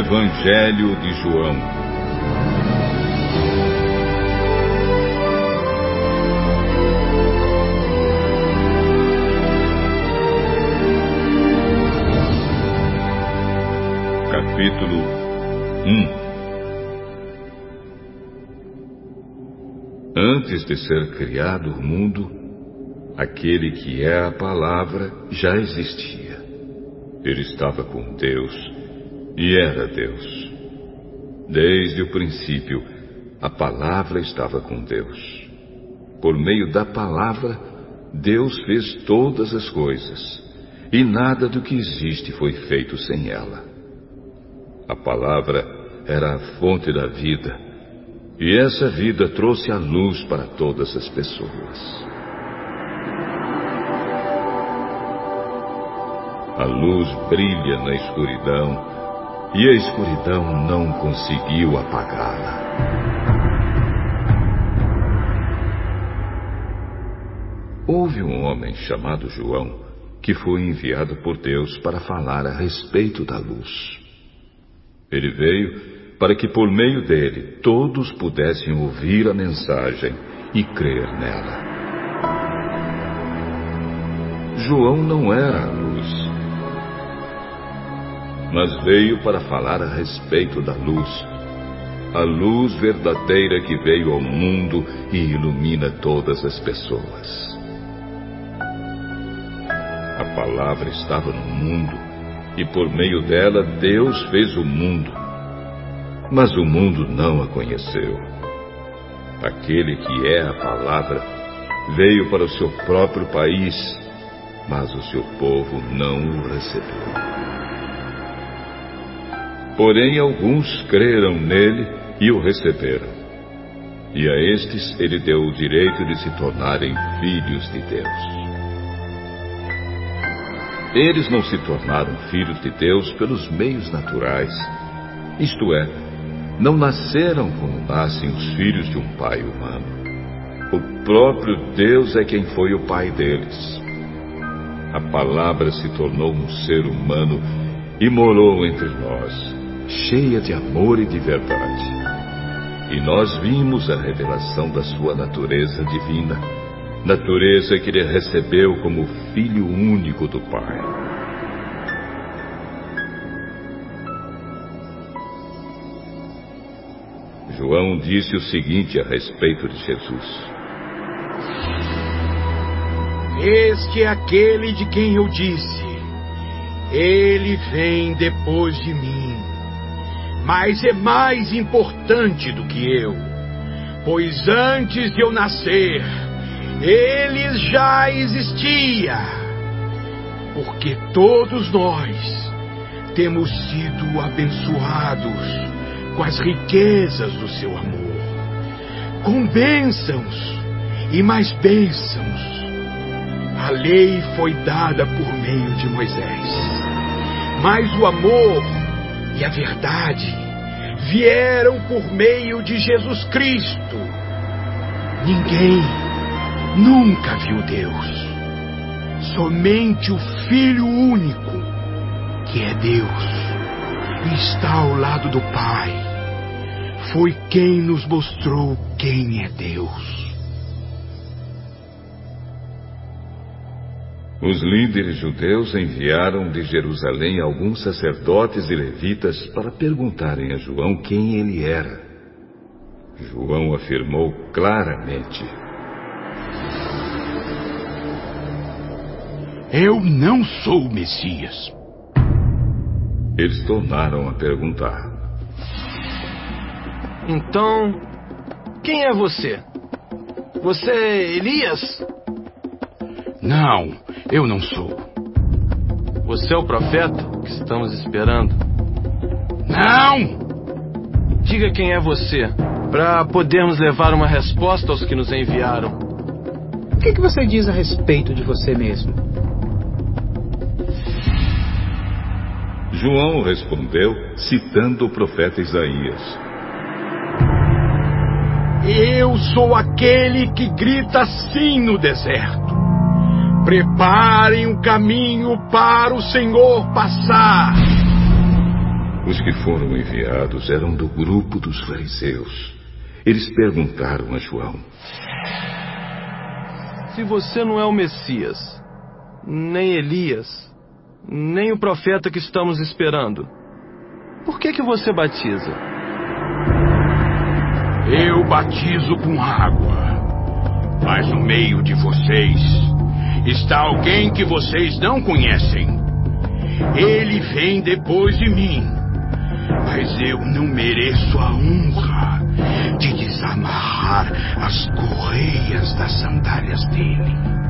Evangelho de João. Capítulo 1 Antes de ser criado o mundo, aquele que é a palavra já existia. Ele estava com Deus e era Deus. Desde o princípio, a palavra estava com Deus. Por meio da palavra, Deus fez todas as coisas, e nada do que existe foi feito sem ela. A palavra era a fonte da vida, e essa vida trouxe a luz para todas as pessoas. A luz brilha na escuridão e a escuridão não conseguiu apagá-la. Houve um homem chamado João que foi enviado por Deus para falar a respeito da luz. Ele veio para que por meio dele todos pudessem ouvir a mensagem e crer nela. João não era a luz, mas veio para falar a respeito da luz, a luz verdadeira que veio ao mundo e ilumina todas as pessoas. A palavra estava no mundo e por meio dela Deus fez o mundo. Mas o mundo não a conheceu. Aquele que é a palavra veio para o seu próprio país, mas o seu povo não o recebeu. Porém, alguns creram nele e o receberam. E a estes ele deu o direito de se tornarem filhos de Deus. Eles não se tornaram filhos de Deus pelos meios naturais, isto é, não nasceram como nascem os filhos de um pai humano. O próprio Deus é quem foi o pai deles. A palavra se tornou um ser humano e morou entre nós cheia de amor e de verdade. E nós vimos a revelação da sua natureza divina, natureza que ele recebeu como filho único do Pai. João disse o seguinte a respeito de Jesus: Este é aquele de quem eu disse: Ele vem depois de mim mas é mais importante do que eu, pois antes de eu nascer, ele já existia. Porque todos nós temos sido abençoados com as riquezas do seu amor, com bênçãos e mais bênçãos. A lei foi dada por meio de Moisés, mas o amor e a verdade vieram por meio de Jesus Cristo. Ninguém nunca viu Deus. Somente o Filho único, que é Deus, está ao lado do Pai, foi quem nos mostrou quem é Deus. Os líderes judeus enviaram de Jerusalém alguns sacerdotes e levitas para perguntarem a João quem ele era. João afirmou claramente: Eu não sou o Messias. Eles tornaram a perguntar: Então, quem é você? Você é Elias? Não, eu não sou. Você é o profeta que estamos esperando? Não! Diga quem é você, para podermos levar uma resposta aos que nos enviaram. O que, que você diz a respeito de você mesmo? João respondeu, citando o profeta Isaías. Eu sou aquele que grita assim no deserto. Preparem o caminho para o Senhor passar. Os que foram enviados eram do grupo dos fariseus. Eles perguntaram a João: Se você não é o Messias, nem Elias, nem o profeta que estamos esperando, por que que você batiza? Eu batizo com água, mas no meio de vocês está alguém que vocês não conhecem. Ele vem depois de mim, mas eu não mereço a honra de desamarrar as correias das sandálias dele.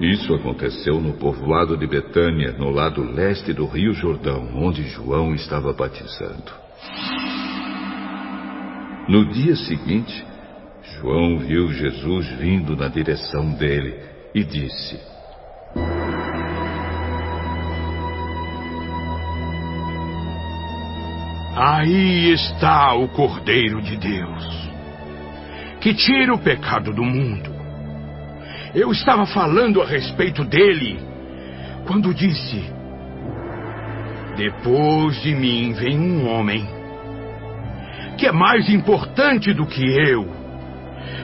Isso aconteceu no povoado de Betânia, no lado leste do Rio Jordão, onde João estava batizando. No dia seguinte, João viu Jesus vindo na direção dele e disse: Aí está o Cordeiro de Deus, que tira o pecado do mundo. Eu estava falando a respeito dele quando disse: Depois de mim vem um homem que é mais importante do que eu,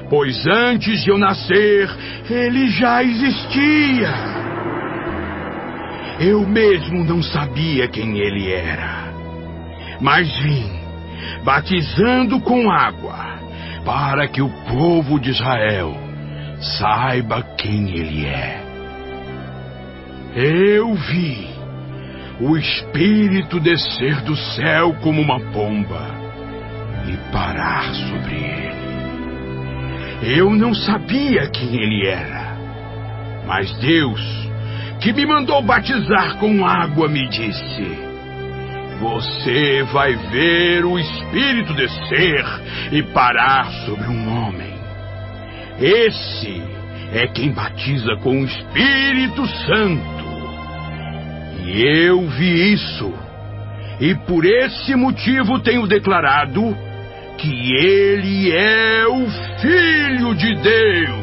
pois antes de eu nascer, ele já existia. Eu mesmo não sabia quem ele era, mas vim batizando com água para que o povo de Israel saiba quem ele é. Eu vi o Espírito descer do céu como uma pomba e parar sobre ele. Eu não sabia quem ele era, mas Deus, que me mandou batizar com água, me disse: Você vai ver o Espírito descer e parar sobre um homem. Esse é quem batiza com o Espírito Santo. E eu vi isso, e por esse motivo tenho declarado que ele é o Filho de Deus.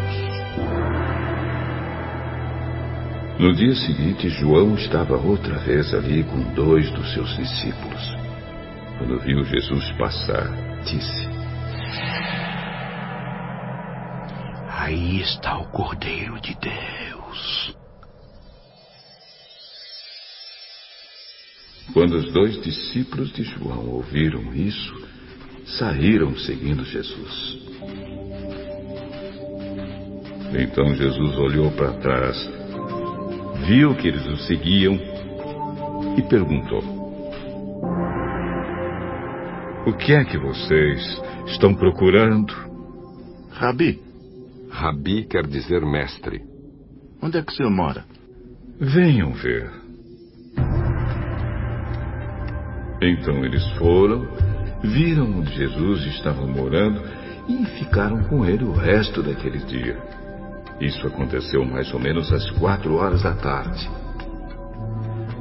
No dia seguinte, João estava outra vez ali com dois dos seus discípulos. Quando viu Jesus passar, disse: Aí está o Cordeiro de Deus. Quando os dois discípulos de João ouviram isso, saíram seguindo Jesus. Então Jesus olhou para trás, viu que eles o seguiam e perguntou: O que é que vocês estão procurando? Rabi, Rabi quer dizer mestre. onde é que o senhor mora? Venham ver. Então eles foram, viram onde Jesus estava morando e ficaram com ele o resto daquele dia. Isso aconteceu mais ou menos às quatro horas da tarde.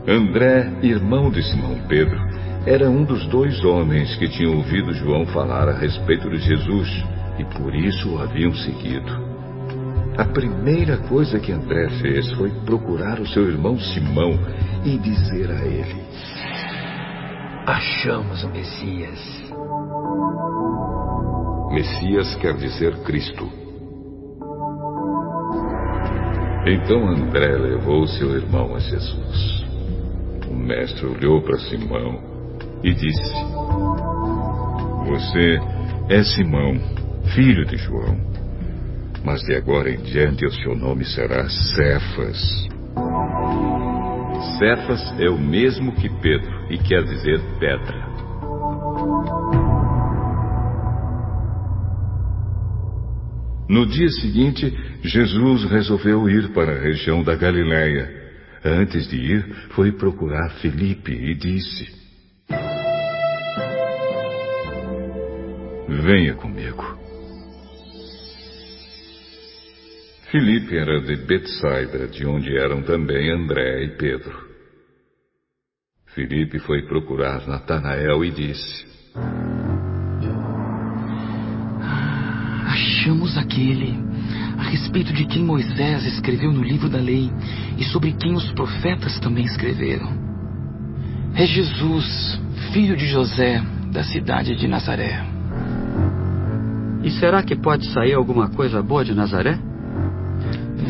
André, irmão de Simão Pedro, era um dos dois homens que tinham ouvido João falar a respeito de Jesus e por isso o haviam seguido. A primeira coisa que André fez foi procurar o seu irmão Simão e dizer a ele: Achamos o Messias. Messias quer dizer Cristo. Então André levou seu irmão a Jesus. O mestre olhou para Simão e disse: Você é Simão, filho de João, mas de agora em diante o seu nome será Cefas. Cefas é o mesmo que Pedro e quer dizer pedra. No dia seguinte, Jesus resolveu ir para a região da Galiléia. Antes de ir, foi procurar Felipe e disse: Venha comigo. Felipe era de Betsaida, de onde eram também André e Pedro. Felipe foi procurar Natanael e disse: Achamos aquele a respeito de quem Moisés escreveu no livro da lei e sobre quem os profetas também escreveram. É Jesus, filho de José, da cidade de Nazaré. E será que pode sair alguma coisa boa de Nazaré?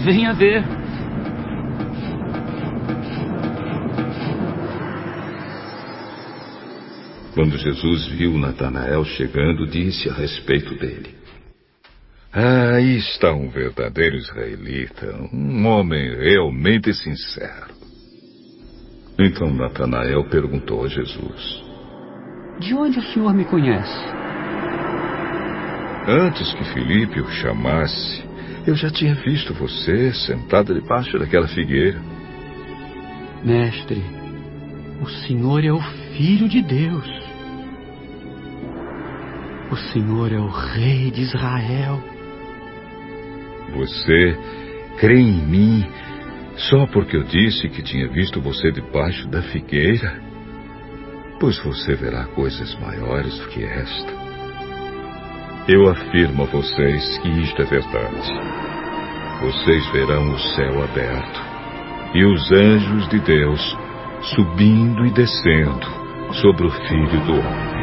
Venha ver. Quando Jesus viu Natanael chegando, disse a respeito dele: ah, Aí está um verdadeiro israelita, um homem realmente sincero. Então Natanael perguntou a Jesus: De onde o senhor me conhece? Antes que Filipe o chamasse, eu já tinha visto você sentado debaixo daquela figueira. Mestre, o senhor é o Filho de Deus. O senhor é o Rei de Israel. Você crê em mim só porque eu disse que tinha visto você debaixo da figueira? Pois você verá coisas maiores do que esta. Eu afirmo a vocês que isto é verdade. Vocês verão o céu aberto e os anjos de Deus subindo e descendo sobre o Filho do Homem.